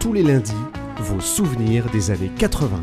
Tous les lundis, vos souvenirs des années 80.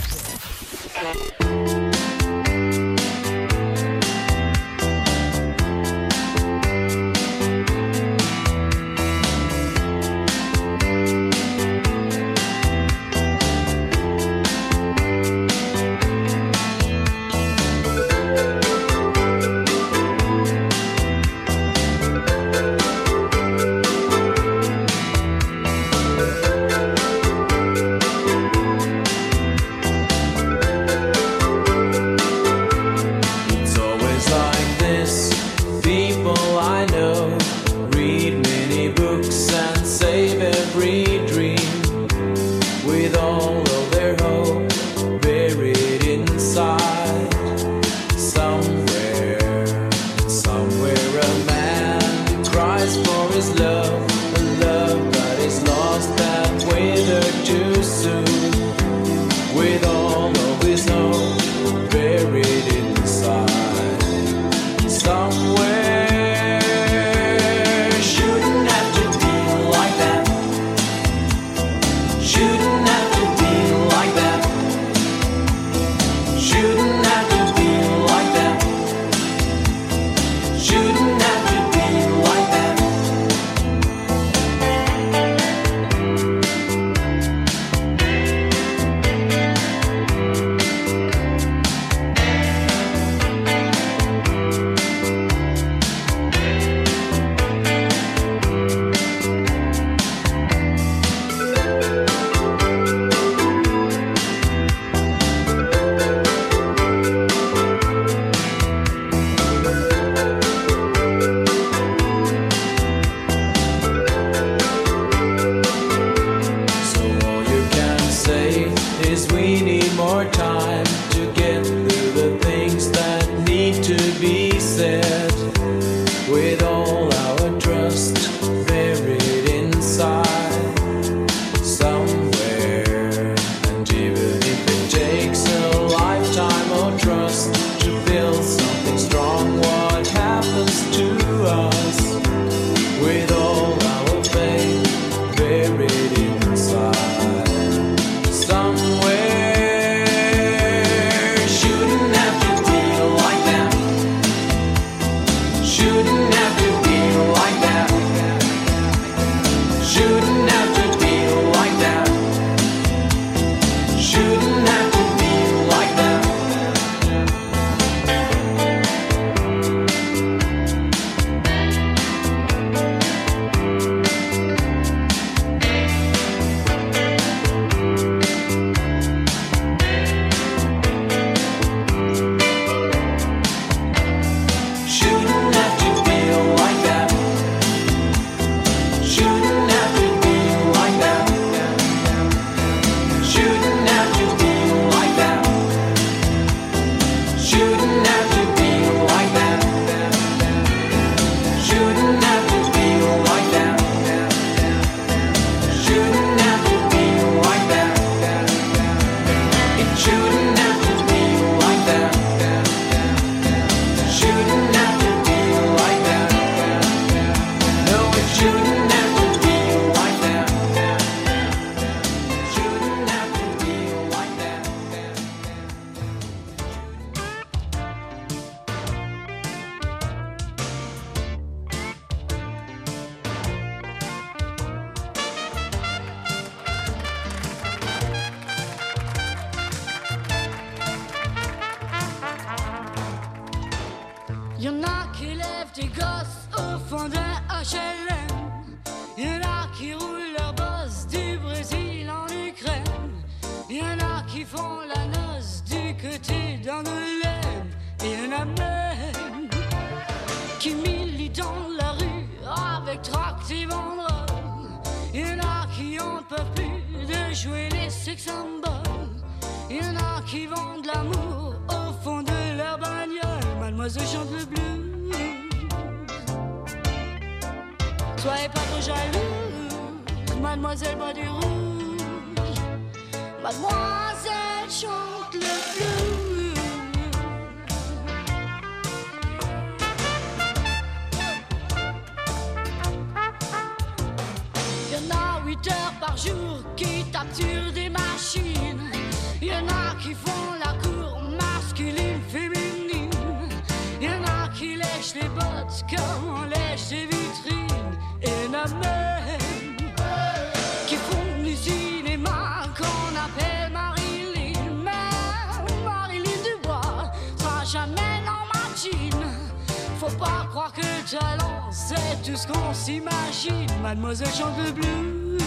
Soyez pas trop jalouse, mademoiselle bois du rouge. Mademoiselle chante le blues. heures par jour qui capturent des machines. Il y en a qui font la cour masculine, féminine. Il y en a qui lèchent les bottes comme on lèche les vies. c'est tout ce qu'on s'imagine. Mademoiselle chante le blues.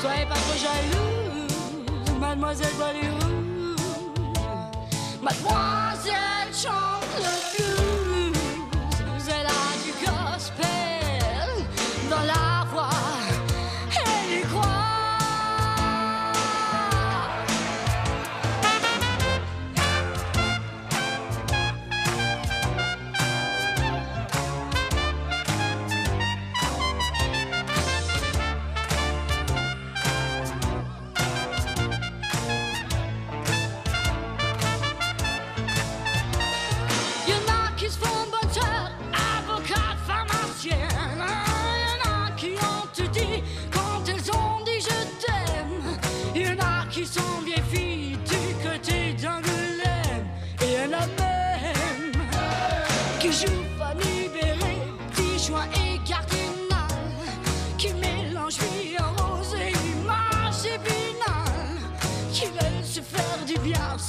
Soyez pas trop jalouse, mademoiselle Bollywood. Mademoiselle chante.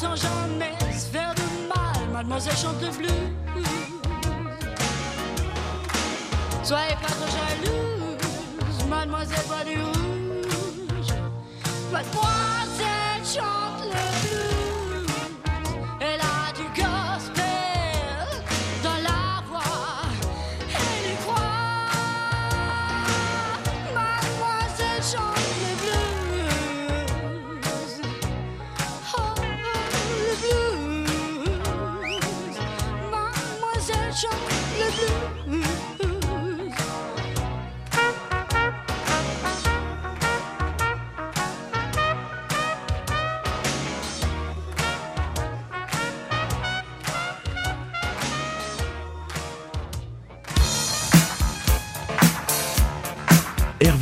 sans jamais se faire de mal, mademoiselle chante le blues. Soyez pas trop jalouse, mademoiselle bois du rouge. Mademoiselle chante le blues.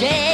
shame.